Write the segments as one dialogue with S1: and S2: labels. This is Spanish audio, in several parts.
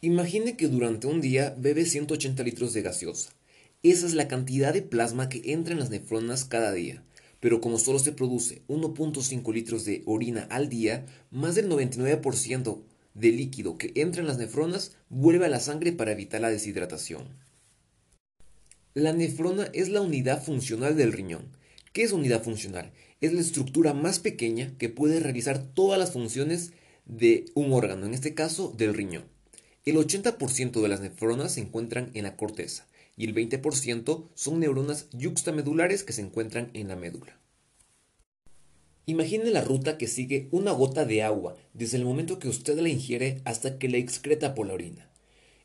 S1: Imagine que durante un día bebe 180 litros de gaseosa. Esa es la cantidad de plasma que entra en las nefronas cada día. Pero como solo se produce 1.5 litros de orina al día, más del 99% de líquido que entra en las nefronas vuelve a la sangre para evitar la deshidratación. La nefrona es la unidad funcional del riñón. ¿Qué es unidad funcional? Es la estructura más pequeña que puede realizar todas las funciones de un órgano, en este caso del riñón. El 80% de las nefronas se encuentran en la corteza y el 20% son neuronas yuxtamedulares que se encuentran en la médula. Imagine la ruta que sigue una gota de agua desde el momento que usted la ingiere hasta que la excreta por la orina.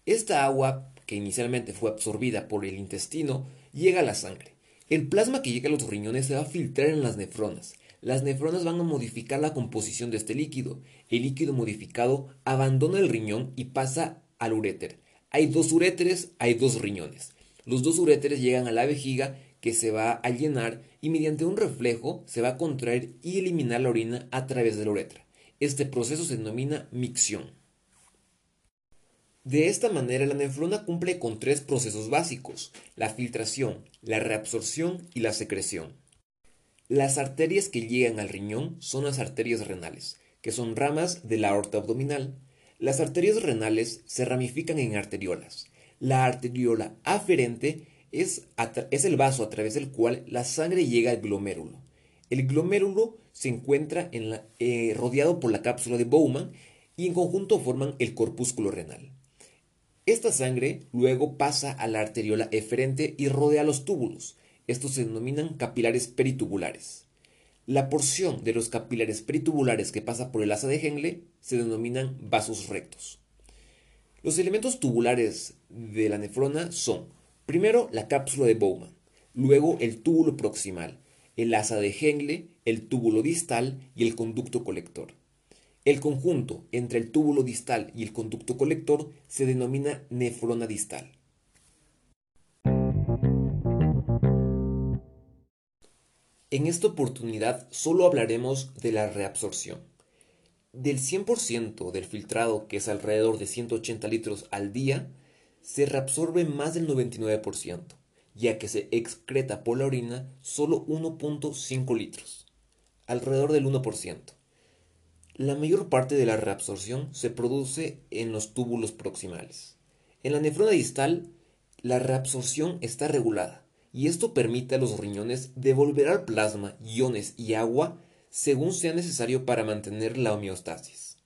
S1: Esta agua, que inicialmente fue absorbida por el intestino, llega a la sangre. El plasma que llega a los riñones se va a filtrar en las nefronas. Las nefronas van a modificar la composición de este líquido. El líquido modificado abandona el riñón y pasa al uréter. Hay dos uréteres, hay dos riñones. Los dos uréteres llegan a la vejiga que se va a llenar y mediante un reflejo se va a contraer y eliminar la orina a través de la uretra. Este proceso se denomina micción. De esta manera la nefrona cumple con tres procesos básicos, la filtración, la reabsorción y la secreción. Las arterias que llegan al riñón son las arterias renales, que son ramas de la aorta abdominal. Las arterias renales se ramifican en arteriolas. La arteriola aferente es, el vaso a través del cual la sangre llega al glomérulo. El glomérulo se encuentra eh, rodeado por la cápsula de Bowman y en conjunto forman el corpúsculo renal. Esta sangre luego pasa a la arteriola eferente y rodea los túbulos. Estos se denominan capilares peritubulares. La porción de los capilares peritubulares que pasa por el asa de Henle se denominan vasos rectos. Los elementos tubulares de la nefrona son Primero la cápsula de Bowman, luego el túbulo proximal, el asa de Henle, el túbulo distal y el conducto colector. El conjunto entre el túbulo distal y el conducto colector se denomina nefrona distal. En esta oportunidad solo hablaremos de la reabsorción. Del 100% del filtrado, que es alrededor de 180 litros al día, se reabsorbe más del 99%, ya que se excreta por la orina solo 1.5 litros, alrededor del 1%. La mayor parte de la reabsorción se produce en los túbulos proximales. En la nefrona distal, la reabsorción está regulada, y esto permite a los riñones devolver al plasma iones y agua según sea necesario para mantener la homeostasis.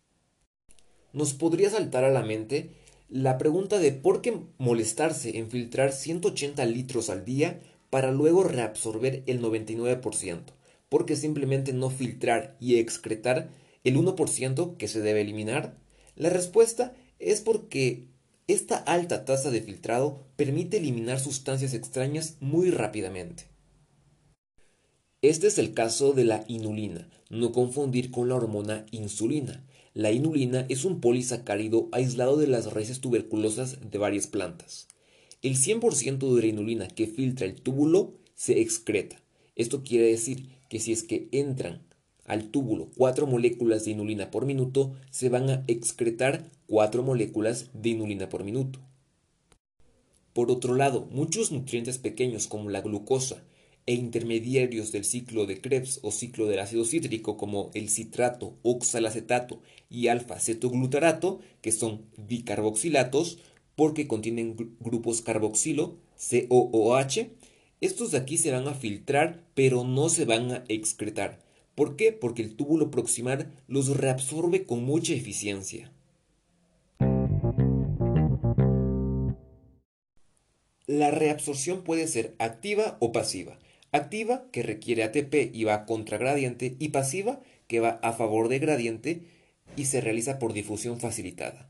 S1: Nos podría saltar a la mente la pregunta de por qué molestarse en filtrar 180 litros al día para luego reabsorber el 99%, porque simplemente no filtrar y excretar el 1% que se debe eliminar. La respuesta es porque esta alta tasa de filtrado permite eliminar sustancias extrañas muy rápidamente. Este es el caso de la inulina, no confundir con la hormona insulina, la inulina es un polisacárido aislado de las raíces tuberculosas de varias plantas. El 100% de la inulina que filtra el túbulo se excreta. Esto quiere decir que si es que entran al túbulo 4 moléculas de inulina por minuto, se van a excretar 4 moléculas de inulina por minuto. Por otro lado, muchos nutrientes pequeños como la glucosa, e intermediarios del ciclo de Krebs o ciclo del ácido cítrico como el citrato, oxalacetato y alfa-cetoglutarato, que son bicarboxilatos porque contienen grupos carboxilo, COOH, estos de aquí se van a filtrar pero no se van a excretar. ¿Por qué? Porque el túbulo proximal los reabsorbe con mucha eficiencia. La reabsorción puede ser activa o pasiva. Activa, que requiere ATP y va contra gradiente, y pasiva, que va a favor de gradiente y se realiza por difusión facilitada.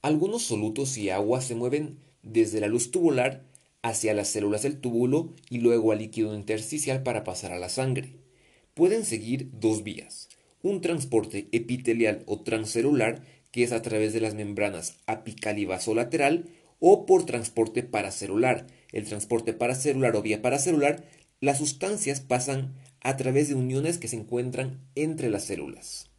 S1: Algunos solutos y agua se mueven desde la luz tubular hacia las células del túbulo y luego al líquido intersticial para pasar a la sangre. Pueden seguir dos vías, un transporte epitelial o transcelular que es a través de las membranas apical y vasolateral o por transporte paracelular, el transporte paracelular o vía paracelular, las sustancias pasan a través de uniones que se encuentran entre las células.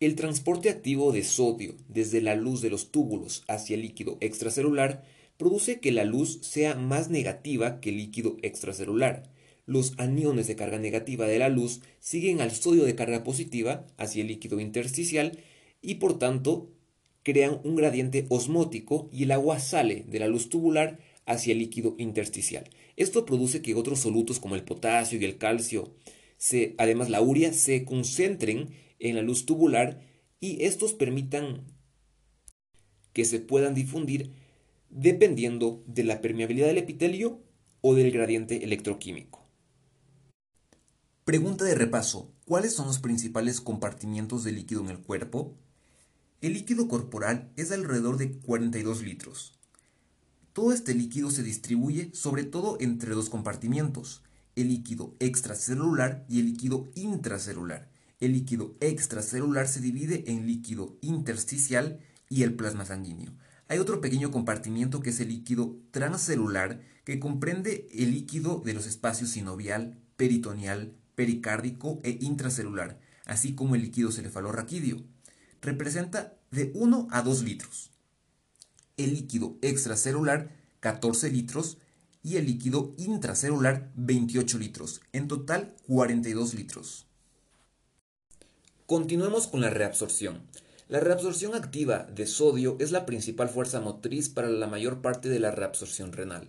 S1: El transporte activo de sodio desde la luz de los túbulos hacia el líquido extracelular produce que la luz sea más negativa que el líquido extracelular. Los aniones de carga negativa de la luz siguen al sodio de carga positiva hacia el líquido intersticial y por tanto crean un gradiente osmótico y el agua sale de la luz tubular hacia el líquido intersticial. Esto produce que otros solutos como el potasio y el calcio, además la urea, se concentren en la luz tubular y estos permitan que se puedan difundir dependiendo de la permeabilidad del epitelio o del gradiente electroquímico. Pregunta de repaso. ¿Cuáles son los principales compartimientos de líquido en el cuerpo? El líquido corporal es de alrededor de 42 litros. Todo este líquido se distribuye sobre todo entre dos compartimientos, el líquido extracelular y el líquido intracelular. El líquido extracelular se divide en líquido intersticial y el plasma sanguíneo. Hay otro pequeño compartimiento que es el líquido transcelular que comprende el líquido de los espacios sinovial, peritoneal, pericárdico e intracelular, así como el líquido cefalorraquídeo. Representa de 1 a 2 litros. El líquido extracelular 14 litros y el líquido intracelular 28 litros, en total 42 litros. Continuemos con la reabsorción. La reabsorción activa de sodio es la principal fuerza motriz para la mayor parte de la reabsorción renal.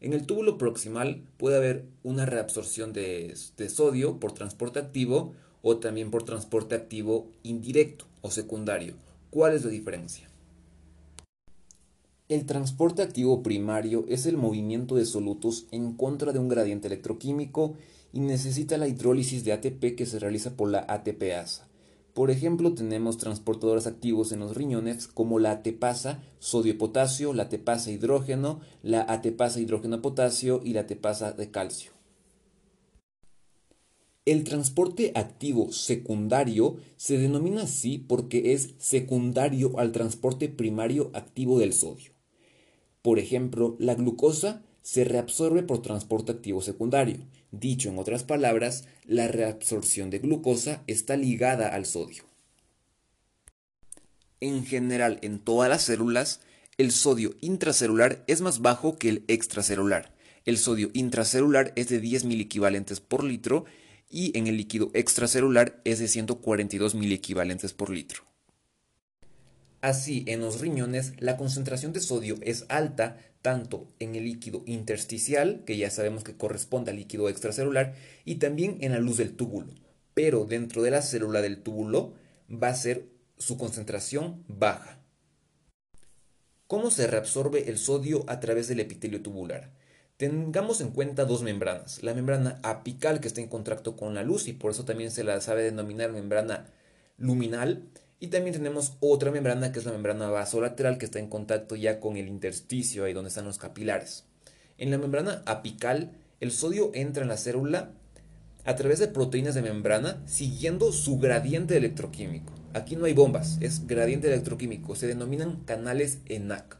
S1: En el túbulo proximal puede haber una reabsorción de, sodio por transporte activo o también por transporte activo indirecto o secundario. ¿Cuál es la diferencia? El transporte activo primario es el movimiento de solutos en contra de un gradiente electroquímico y necesita la hidrólisis de ATP que se realiza por la ATPasa. Por ejemplo, tenemos transportadores activos en los riñones como la ATPasa sodio-potasio, la ATPasa hidrógeno, la ATPasa hidrógeno-potasio y la ATPasa de calcio. El transporte activo secundario se denomina así porque es secundario al transporte primario activo del sodio. Por ejemplo, la glucosa se reabsorbe por transporte activo secundario. Dicho en otras palabras, la reabsorción de glucosa está ligada al sodio. En general, en todas las células, el sodio intracelular es más bajo que el extracelular. El sodio intracelular es de 10 equivalentes por litro y en el líquido extracelular es de 142 equivalentes por litro. Así, en los riñones, la concentración de sodio es alta tanto en el líquido intersticial, que ya sabemos que corresponde al líquido extracelular, y también en la luz del túbulo. Pero dentro de la célula del túbulo va a ser su concentración baja. ¿Cómo se reabsorbe el sodio a través del epitelio tubular? Tengamos en cuenta dos membranas. La membrana apical que está en contacto con la luz y por eso también se la sabe denominar membrana luminal y también tenemos otra membrana que es la membrana vasolateral que está en contacto ya con el intersticio, ahí donde están los capilares. En la membrana apical, el sodio entra en la célula a través de proteínas de membrana siguiendo su gradiente electroquímico. Aquí no hay bombas, es gradiente electroquímico, se denominan canales ENAC.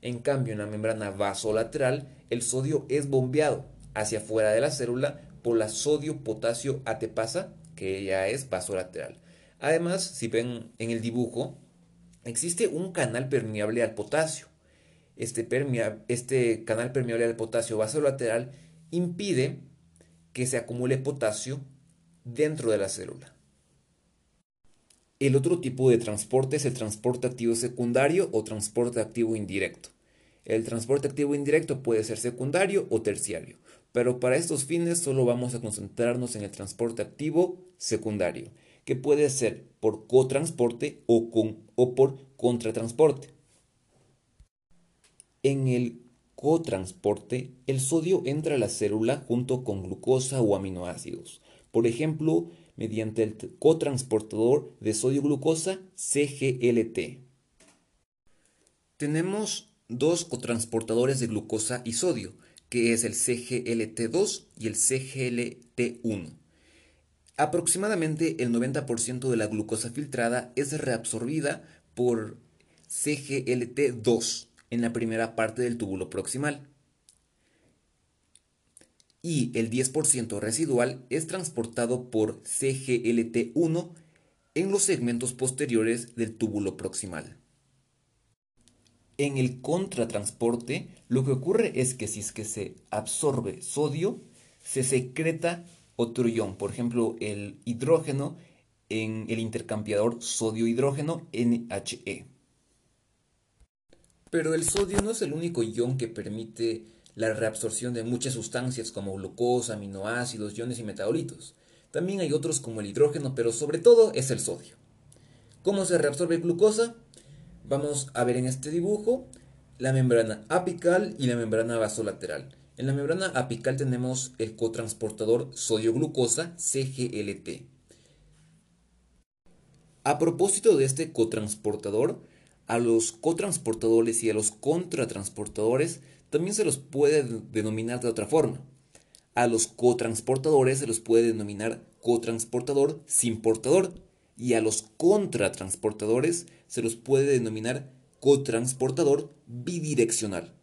S1: En cambio, en la membrana vasolateral, el sodio es bombeado hacia afuera de la célula por la sodio-potasio ATPasa, que ya es vasolateral. Además, si ven en el dibujo, existe un canal permeable al potasio. Este, este canal permeable al potasio vasolateral impide que se acumule potasio dentro de la célula. El otro tipo de transporte es el transporte activo secundario o transporte activo indirecto. El transporte activo indirecto puede ser secundario o terciario, pero para estos fines solo vamos a concentrarnos en el transporte activo secundario que puede ser por cotransporte o, con, o por contratransporte. En el cotransporte, el sodio entra a la célula junto con glucosa o aminoácidos. Por ejemplo, mediante el cotransportador de sodio-glucosa CGLT. Tenemos dos cotransportadores de glucosa y sodio, que es el CGLT2 y el CGLT1. Aproximadamente el 90% de la glucosa filtrada es reabsorbida por CGLT2 en la primera parte del túbulo proximal. Y el 10% residual es transportado por CGLT1 en los segmentos posteriores del túbulo proximal. En el contratransporte, lo que ocurre es que si es que se absorbe sodio, se secreta otro ion, por ejemplo, el hidrógeno en el intercambiador sodio-hidrógeno NHE. Pero el sodio no es el único ion que permite la reabsorción de muchas sustancias como glucosa, aminoácidos, iones y metabolitos. También hay otros como el hidrógeno, pero sobre todo es el sodio. ¿Cómo se reabsorbe glucosa? Vamos a ver en este dibujo la membrana apical y la membrana vasolateral. En la membrana apical tenemos el cotransportador sodio-glucosa CGLT. A propósito de este cotransportador, a los cotransportadores y a los contratransportadores también se los puede denominar de otra forma. A los cotransportadores se los puede denominar cotransportador sin portador y a los contratransportadores se los puede denominar cotransportador bidireccional.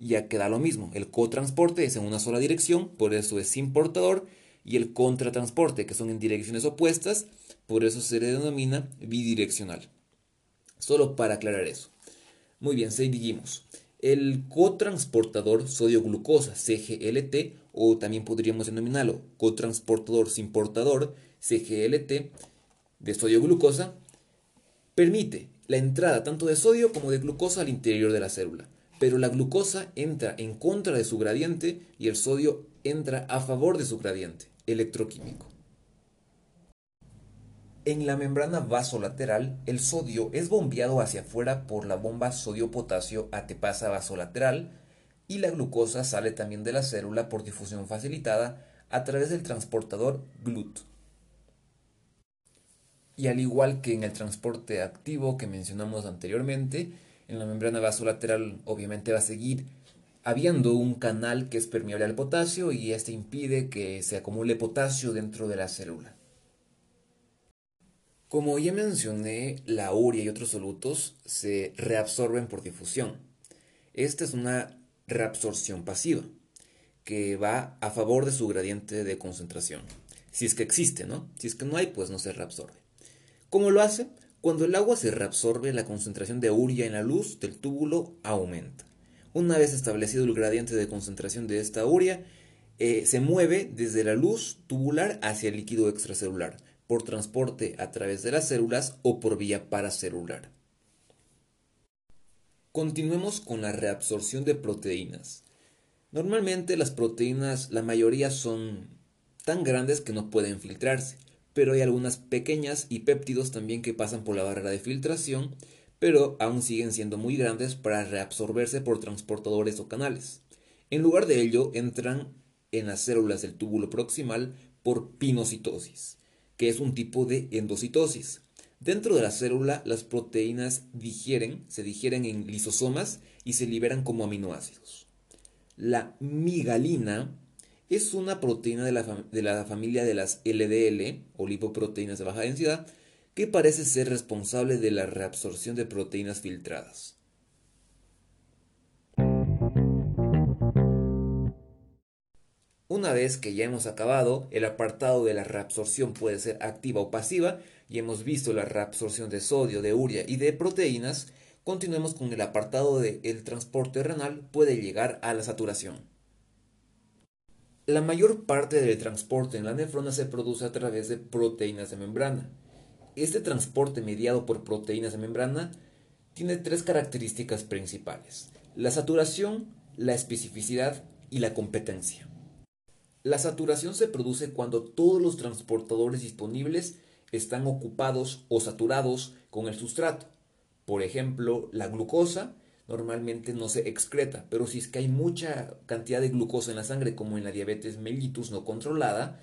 S1: Ya queda lo mismo, el cotransporte es en una sola dirección, por eso es sin portador, y el contratransporte, que son en direcciones opuestas, por eso se le denomina bidireccional. Solo para aclarar eso. Muy bien, seguimos. El cotransportador sodio-glucosa, CGLT, o también podríamos denominarlo cotransportador sin portador, CGLT, de sodio-glucosa, permite la entrada tanto de sodio como de glucosa al interior de la célula. Pero la glucosa entra en contra de su gradiente y el sodio entra a favor de su gradiente electroquímico. En la membrana vasolateral, el sodio es bombeado hacia afuera por la bomba sodio-potasio atepasa vasolateral y la glucosa sale también de la célula por difusión facilitada a través del transportador GLUT. Y al igual que en el transporte activo que mencionamos anteriormente, en la membrana vasolateral obviamente va a seguir habiendo un canal que es permeable al potasio y este impide que se acumule potasio dentro de la célula. Como ya mencioné, la urea y otros solutos se reabsorben por difusión. Esta es una reabsorción pasiva, que va a favor de su gradiente de concentración. Si es que existe, ¿no? Si es que no hay, pues no se reabsorbe. ¿Cómo lo hace? Cuando el agua se reabsorbe, la concentración de urea en la luz del túbulo aumenta. Una vez establecido el gradiente de concentración de esta urea, eh, se mueve desde la luz tubular hacia el líquido extracelular por transporte a través de las células o por vía paracelular. Continuemos con la reabsorción de proteínas. Normalmente las proteínas, la mayoría son tan grandes que no pueden filtrarse, pero hay algunas pequeñas y péptidos también que pasan por la barrera de filtración, pero aún siguen siendo muy grandes para reabsorberse por transportadores o canales. En lugar de ello, entran en las células del túbulo proximal por pinocitosis que es un tipo de endocitosis. Dentro de la célula, las proteínas digieren, se digieren en lisosomas y se liberan como aminoácidos. La migalina es una proteína de la, de la familia de las LDL, o lipoproteínas de baja densidad, que parece ser responsable de la reabsorción de proteínas filtradas. Una vez que ya hemos acabado, el apartado de la reabsorción puede ser activa o pasiva y hemos visto la reabsorción de sodio, de urea y de proteínas, continuemos con el apartado de el transporte renal puede llegar a la saturación. La mayor parte del transporte en la nefrona se produce a través de proteínas de membrana. Este transporte mediado por proteínas de membrana tiene tres características principales, la saturación, la especificidad y la competencia. La saturación se produce cuando todos los transportadores disponibles están ocupados o saturados con el sustrato. Por ejemplo, la glucosa normalmente no se excreta, pero si es que hay mucha cantidad de glucosa en la sangre, como en la diabetes mellitus no controlada,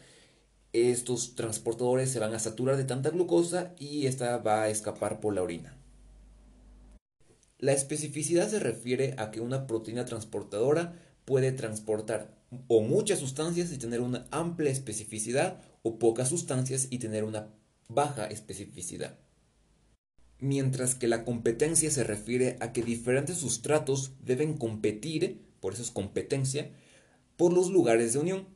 S1: estos transportadores se van a saturar de tanta glucosa y esta va a escapar por la orina. La especificidad se refiere a que una proteína transportadora puede transportar o muchas sustancias y tener una amplia especificidad o pocas sustancias y tener una baja especificidad. Mientras que la competencia se refiere a que diferentes sustratos deben competir, por eso es competencia, por los lugares de unión.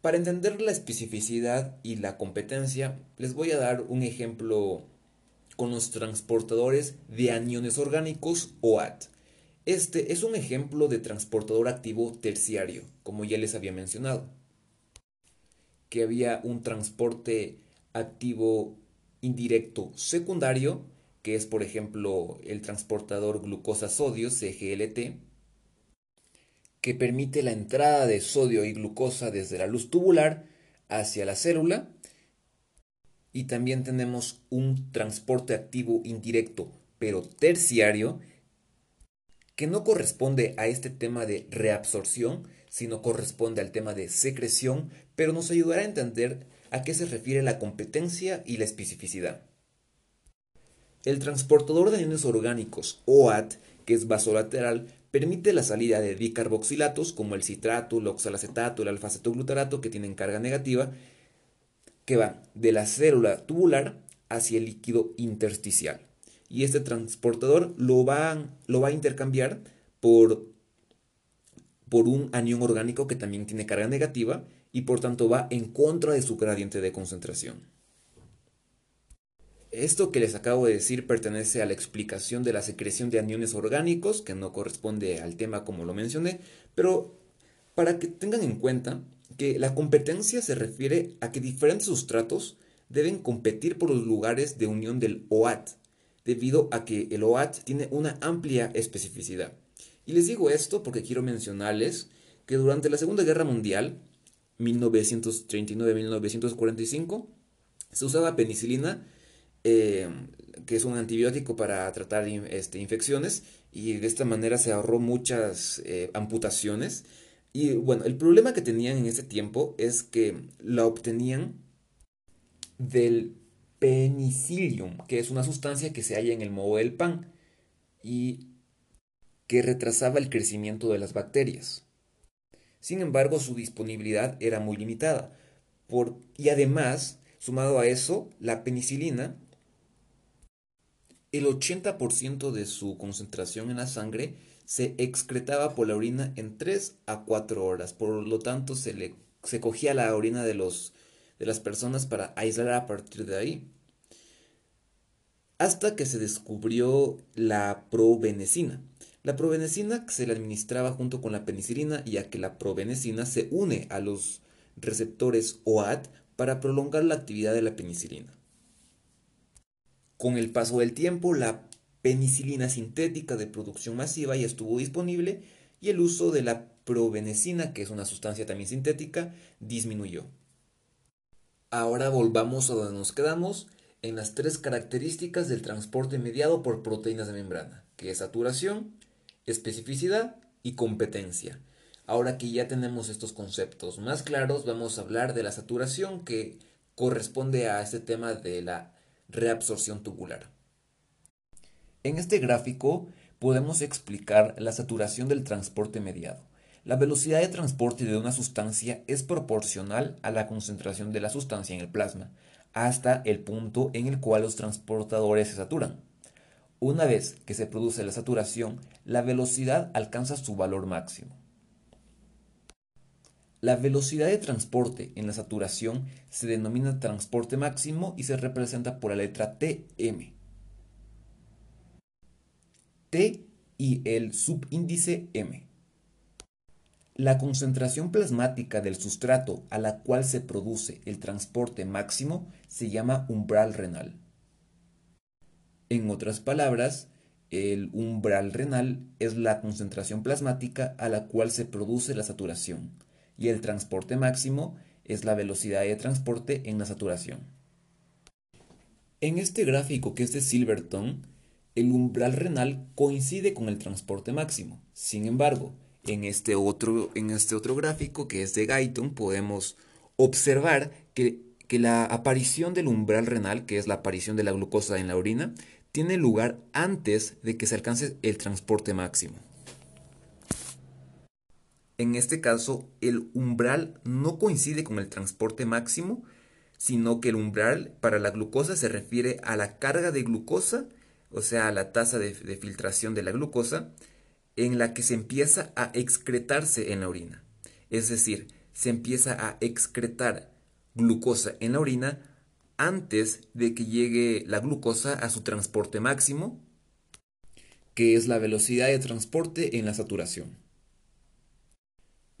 S1: Para entender la especificidad y la competencia, les voy a dar un ejemplo con los transportadores de aniones orgánicos OAT. Este es un ejemplo de transportador activo terciario, como ya les había mencionado, que había un transporte activo indirecto secundario, que es por ejemplo el transportador glucosa-sodio, CGLT, que permite la entrada de sodio y glucosa desde la luz tubular hacia la célula. Y también tenemos un transporte activo indirecto, pero terciario, que no corresponde a este tema de reabsorción, sino corresponde al tema de secreción, pero nos ayudará a entender a qué se refiere la competencia y la especificidad. El transportador de iones orgánicos, OAT, que es vasolateral, permite la salida de dicarboxilatos como el citrato, el oxalacetato, el alfa-cetoglutarato que tienen carga negativa, que van de la célula tubular hacia el líquido intersticial. Y este transportador lo va, va a intercambiar por un anión orgánico que también tiene carga negativa y por tanto va en contra de su gradiente de concentración. Esto que les acabo de decir pertenece a la explicación de la secreción de aniones orgánicos, que no corresponde al tema como lo mencioné, pero para que tengan en cuenta que la competencia se refiere a que diferentes sustratos deben competir por los lugares de unión del OAT, debido a que el OAT tiene una amplia especificidad. Y les digo esto porque quiero mencionarles que durante la Segunda Guerra Mundial, 1939-1945, se usaba penicilina eh, que es un antibiótico para tratar este, infecciones y de esta manera se ahorró muchas eh, amputaciones. Y bueno, el problema que tenían en ese tiempo es que la obtenían del penicillium, que es una sustancia que se halla en el moho del pan y que retrasaba el crecimiento de las bacterias. Sin embargo, su disponibilidad era muy limitada. Por, y además, sumado a eso, la penicilina el 80% de su concentración en la sangre se excretaba por la orina en 3 a 4 horas. Por lo tanto, se, le, se cogía la orina de, los, de las personas para aislar a partir de ahí. Hasta que se descubrió la provenecina. La provenecina se le administraba junto con la penicilina, ya que la provenecina se une a los receptores OAT para prolongar la actividad de la penicilina. Con el paso del tiempo, la penicilina sintética de producción masiva ya estuvo disponible y el uso de la provenecina, que es una sustancia también sintética, disminuyó. Ahora volvamos a donde nos quedamos en las tres características del transporte mediado por proteínas de membrana, que es saturación, especificidad y competencia. Ahora que ya tenemos estos conceptos más claros, vamos a hablar de la saturación que corresponde a este tema de la reabsorción tubular. En este gráfico podemos explicar la saturación del transporte mediado. La velocidad de transporte de una sustancia es proporcional a la concentración de la sustancia en el plasma, hasta el punto en el cual los transportadores se saturan. Una vez que se produce la saturación, la velocidad alcanza su valor máximo. La velocidad de transporte en la saturación se denomina transporte máximo y se representa por la letra Tm. T y el subíndice M. La concentración plasmática del sustrato a la cual se produce el transporte máximo se llama umbral renal. En otras palabras, el umbral renal es la concentración plasmática a la cual se produce la saturación y el transporte máximo es la velocidad de transporte en la saturación. En este gráfico que es de Silverton, el umbral renal coincide con el transporte máximo. Sin embargo, en este otro, en este otro gráfico que es de Guyton podemos observar que, que la aparición del umbral renal, que es la aparición de la glucosa en la orina, tiene lugar antes de que se alcance el transporte máximo. En este caso, el umbral no coincide con el transporte máximo, sino que el umbral para la glucosa se refiere a la carga de glucosa o sea, la tasa de, de filtración de la glucosa, en la que se empieza a excretarse en la orina. Es decir, se empieza a excretar glucosa en la orina antes de que llegue la glucosa a su transporte máximo, que es la velocidad de transporte en la saturación.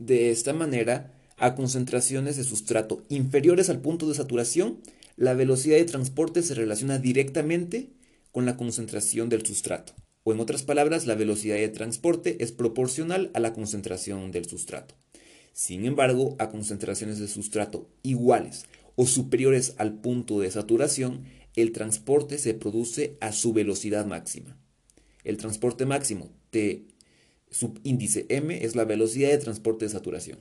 S1: De esta manera, a concentraciones de sustrato inferiores al punto de saturación, la velocidad de transporte se relaciona directamente con la concentración del sustrato. O en otras palabras, la velocidad de transporte es proporcional a la concentración del sustrato. Sin embargo, a concentraciones de sustrato iguales o superiores al punto de saturación, el transporte se produce a su velocidad máxima. El transporte máximo T subíndice m es la velocidad de transporte de saturación.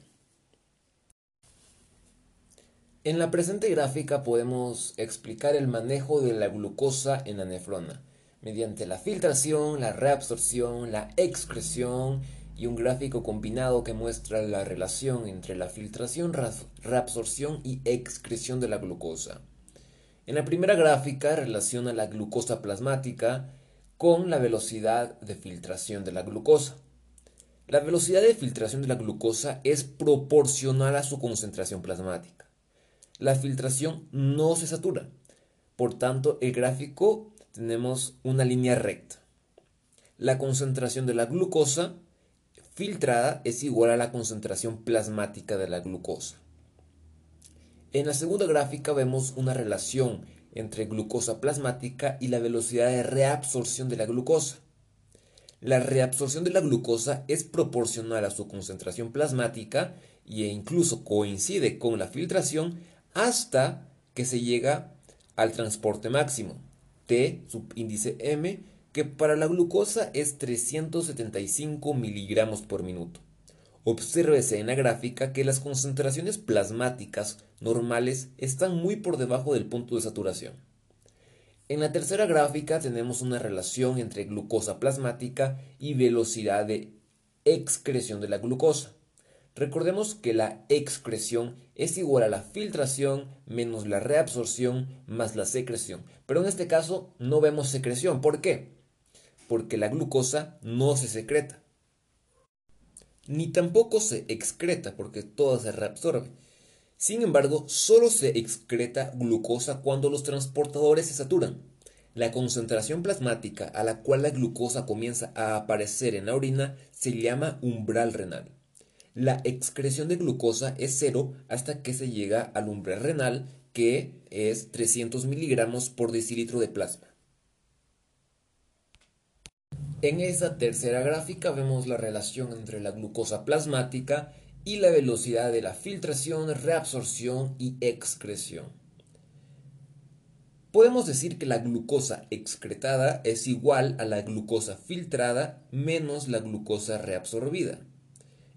S1: En la presente gráfica podemos explicar el manejo de la glucosa en la nefrona mediante la filtración, la reabsorción, la excreción y un gráfico combinado que muestra la relación entre la filtración, reabsorción y excreción de la glucosa. En la primera gráfica relaciona la glucosa plasmática con la velocidad de filtración de la glucosa. La velocidad de filtración de la glucosa es proporcional a su concentración plasmática. La filtración no se satura. Por tanto, el gráfico tenemos una línea recta. La concentración de la glucosa filtrada es igual a la concentración plasmática de la glucosa. En la segunda gráfica vemos una relación entre glucosa plasmática y la velocidad de reabsorción de la glucosa. La reabsorción de la glucosa es proporcional a su concentración plasmática e incluso coincide con la filtración hasta que se llega al transporte máximo, T subíndice M, que para la glucosa es 375 miligramos por minuto. Obsérvese en la gráfica que las concentraciones plasmáticas normales están muy por debajo del punto de saturación. En la tercera gráfica tenemos una relación entre glucosa plasmática y velocidad de excreción de la glucosa. Recordemos que la excreción es igual a la filtración menos la reabsorción más la secreción. Pero en este caso no vemos secreción. ¿Por qué? Porque la glucosa no se secreta. Ni tampoco se excreta porque toda se reabsorbe. Sin embargo, solo se excreta glucosa cuando los transportadores se saturan. La concentración plasmática a la cual la glucosa comienza a aparecer en la orina se llama umbral renal. La excreción de glucosa es cero hasta que se llega al umbral renal, que es 300 miligramos por decilitro de plasma. En esta tercera gráfica vemos la relación entre la glucosa plasmática y la velocidad de la filtración, reabsorción y excreción. Podemos decir que la glucosa excretada es igual a la glucosa filtrada menos la glucosa reabsorbida.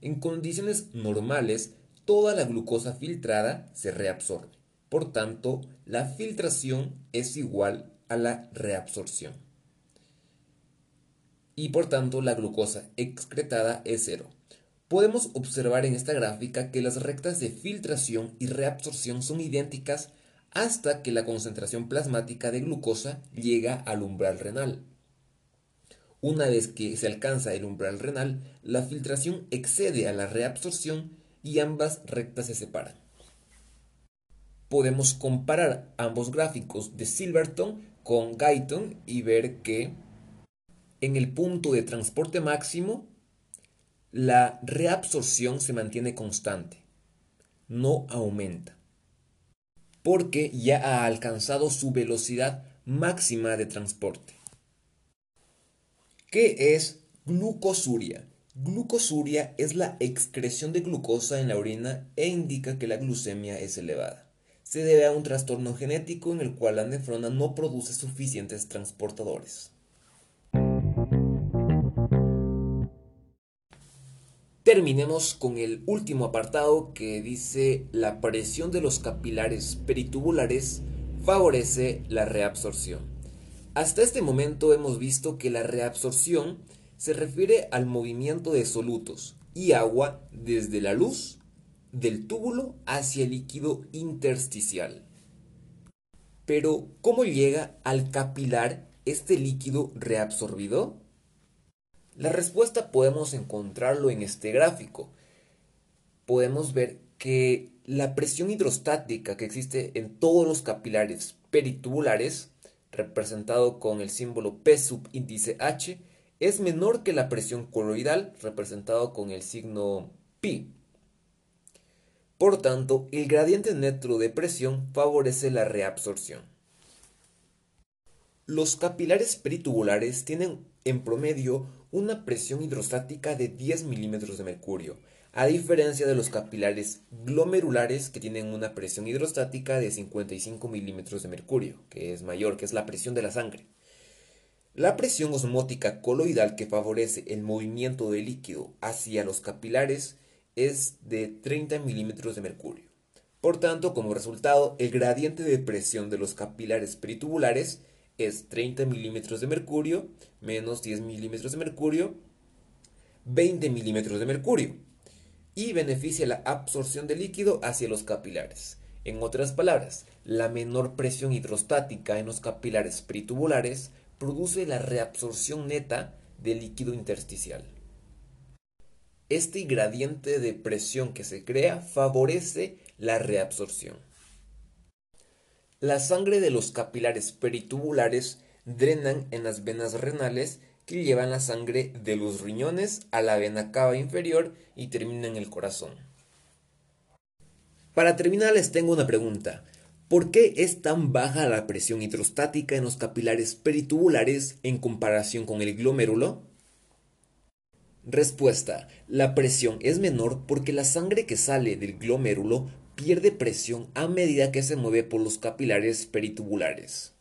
S1: En condiciones normales, toda la glucosa filtrada se reabsorbe. Por tanto, la filtración es igual a la reabsorción. Y por tanto, la glucosa excretada es cero. Podemos observar en esta gráfica que las rectas de filtración y reabsorción son idénticas hasta que la concentración plasmática de glucosa llega al umbral renal. Una vez que se alcanza el umbral renal, la filtración excede a la reabsorción y ambas rectas se separan. Podemos comparar ambos gráficos de Silverton con Guyton y ver que en el punto de transporte máximo la reabsorción se mantiene constante, no aumenta, porque ya ha alcanzado su velocidad máxima de transporte. ¿Qué es glucosuria? Glucosuria es la excreción de glucosa en la orina e indica que la glucemia es elevada. Se debe a un trastorno genético en el cual la nefrona no produce suficientes transportadores. Terminemos con el último apartado que dice la presión de los capilares peritubulares favorece la reabsorción. Hasta este momento hemos visto que la reabsorción se refiere al movimiento de solutos y agua desde la luz del túbulo hacia el líquido intersticial. Pero, ¿cómo llega al capilar este líquido reabsorbido? La respuesta podemos encontrarlo en este gráfico. Podemos ver que la presión hidrostática que existe en todos los capilares peritubulares, representado con el símbolo P subíndice H, es menor que la presión coloidal, representado con el signo pi. Por tanto, el gradiente neto de presión favorece la reabsorción. Los capilares peritubulares tienen en promedio una presión hidrostática de 10 milímetros de mercurio, a diferencia de los capilares glomerulares que tienen una presión hidrostática de 55 milímetros de mercurio, que es mayor, que es la presión de la sangre. La presión osmótica coloidal que favorece el movimiento del líquido hacia los capilares es de 30 milímetros de mercurio. Por tanto, como resultado, el gradiente de presión de los capilares peritubulares es 30 milímetros de mercurio menos 10 milímetros de mercurio, 20 milímetros de mercurio, y beneficia la absorción de líquido hacia los capilares. En otras palabras, la menor presión hidrostática en los capilares peritubulares produce la reabsorción neta del líquido intersticial. Este gradiente de presión que se crea favorece la reabsorción. La sangre de los capilares peritubulares drenan en las venas renales que llevan la sangre de los riñones a la vena cava inferior y terminan en el corazón. Para terminar les tengo una pregunta. ¿Por qué es tan baja la presión hidrostática en los capilares peritubulares en comparación con el glomérulo? Respuesta. La presión es menor porque la sangre que sale del glomérulo pierde presión a medida que se mueve por los capilares peritubulares.